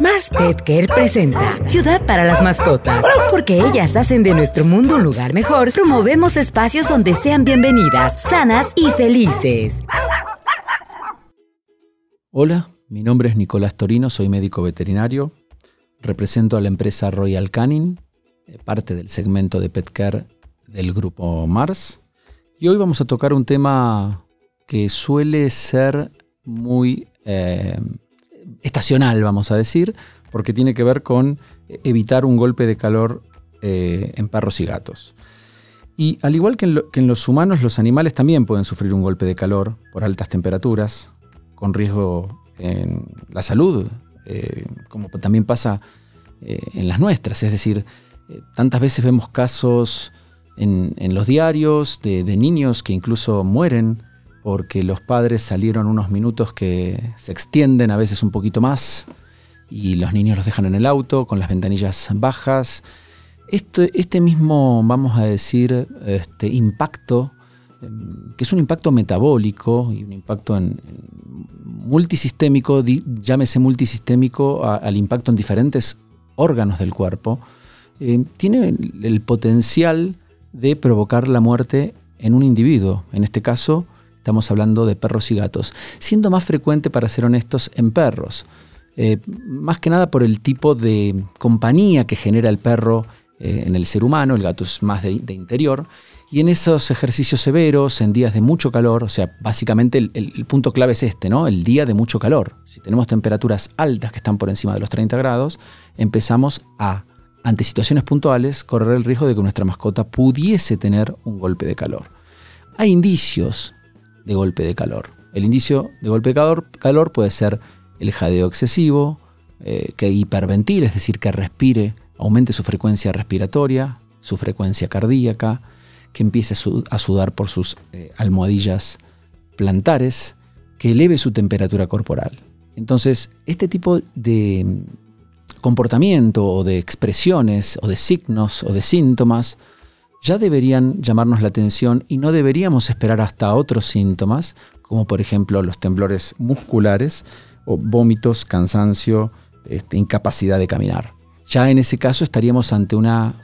Mars Pet Care presenta Ciudad para las mascotas. Porque ellas hacen de nuestro mundo un lugar mejor, promovemos espacios donde sean bienvenidas, sanas y felices. Hola, mi nombre es Nicolás Torino, soy médico veterinario. Represento a la empresa Royal Canin, eh, parte del segmento de Pet Care del grupo Mars. Y hoy vamos a tocar un tema que suele ser muy eh, estacional, vamos a decir, porque tiene que ver con evitar un golpe de calor eh, en perros y gatos. Y al igual que en, los humanos, los animales también pueden sufrir un golpe de calor por altas temperaturas, con riesgo en la salud, eh, como también pasa eh, en las nuestras. Es decir, tantas veces vemos casos en, los diarios de niños que incluso mueren porque los padres salieron unos minutos que se extienden a veces un poquito más y los niños los dejan en el auto con las ventanillas bajas. Este, este mismo, vamos a decir, este impacto, em, que es un impacto metabólico y un impacto multisistémico, llámese multisistémico al impacto en diferentes órganos del cuerpo, eh, tiene el potencial de provocar la muerte en un individuo, en este caso Estamos hablando de perros y gatos, siendo más frecuente, para ser honestos, en perros. Eh, más que nada por el tipo de compañía que genera el perro eh, en el ser humano, el gato es más de, interior, y en esos ejercicios severos, en días de mucho calor, o sea, básicamente el, el, punto clave es este, ¿no? El día de mucho calor. Si tenemos temperaturas altas que están por encima de los 30 grados, empezamos a, ante situaciones puntuales, correr el riesgo de que nuestra mascota pudiese tener un golpe de calor. Hay indicios de golpe de calor. El indicio de golpe de calor, puede ser el jadeo excesivo, eh, que hiperventile, es decir, que respire, aumente su frecuencia respiratoria, su frecuencia cardíaca, que empiece a sudar por sus eh, almohadillas plantares, que eleve su temperatura corporal. Entonces, este tipo de comportamiento o de expresiones o de signos o de síntomas ya deberían llamarnos la atención y no deberíamos esperar hasta otros síntomas, como por ejemplo los temblores musculares o vómitos, cansancio, este, incapacidad de caminar. Ya en ese caso estaríamos ante una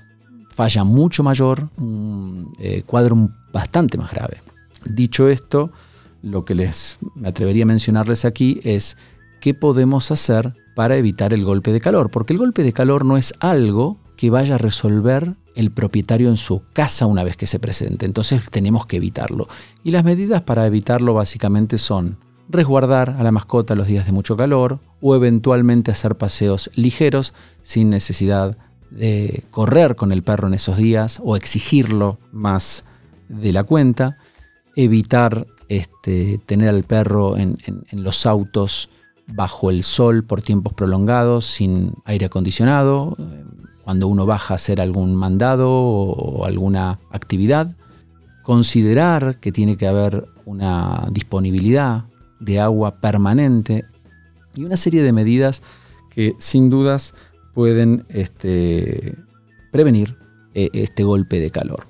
falla mucho mayor, un eh, cuadro bastante más grave. Dicho esto, lo que les me atrevería a mencionarles aquí es qué podemos hacer para evitar el golpe de calor, porque el golpe de calor no es algo que vaya a resolver el propietario en su casa una vez que se presente. Entonces tenemos que evitarlo. Y las medidas para evitarlo básicamente son resguardar a la mascota los días de mucho calor o eventualmente hacer paseos ligeros sin necesidad de correr con el perro en esos días o exigirlo más de la cuenta. Evitar este, tener al perro en los autos bajo el sol por tiempos prolongados sin aire acondicionado cuando uno baja a hacer algún mandado o alguna actividad, considerar que tiene que haber una disponibilidad de agua permanente y una serie de medidas que sin dudas pueden este, prevenir eh, este golpe de calor.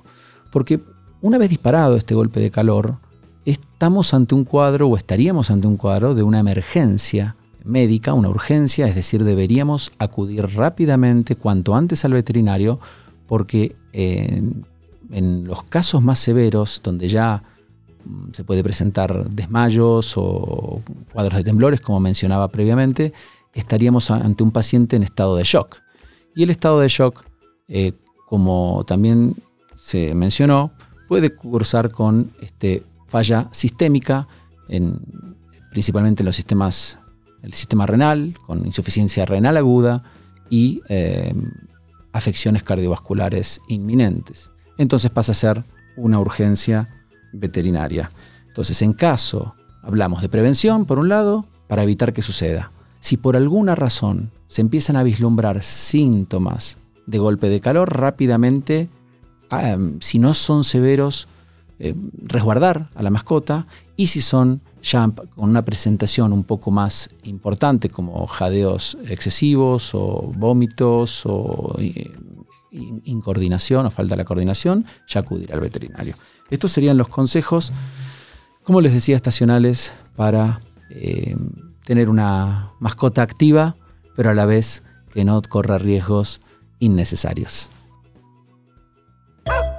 Porque una vez disparado este golpe de calor, estamos ante un cuadro o estaríamos ante un cuadro de una emergencia médica, una urgencia, es decir, deberíamos acudir rápidamente cuanto antes al veterinario porque en, los casos más severos, donde ya mm, se puede presentar desmayos o cuadros de temblores, como mencionaba previamente, estaríamos ante un paciente en estado de shock. Y el estado de shock, eh, como también se mencionó, puede cursar con este, falla sistémica, en, principalmente en los sistemas el sistema renal, con insuficiencia renal aguda y eh, afecciones cardiovasculares inminentes. Entonces pasa a ser una urgencia veterinaria. Entonces, en caso, hablamos de prevención, por un lado, para evitar que suceda. Si por alguna razón se empiezan a vislumbrar síntomas de golpe de calor, rápidamente, ah, si no son severos, eh, resguardar a la mascota y si son ya con una presentación un poco más importante como jadeos excesivos o vómitos o eh, incoordinación o falta de la coordinación, ya acudir al veterinario. Estos serían los consejos, como les decía, estacionales para eh, tener una mascota activa pero a la vez que no corra riesgos innecesarios.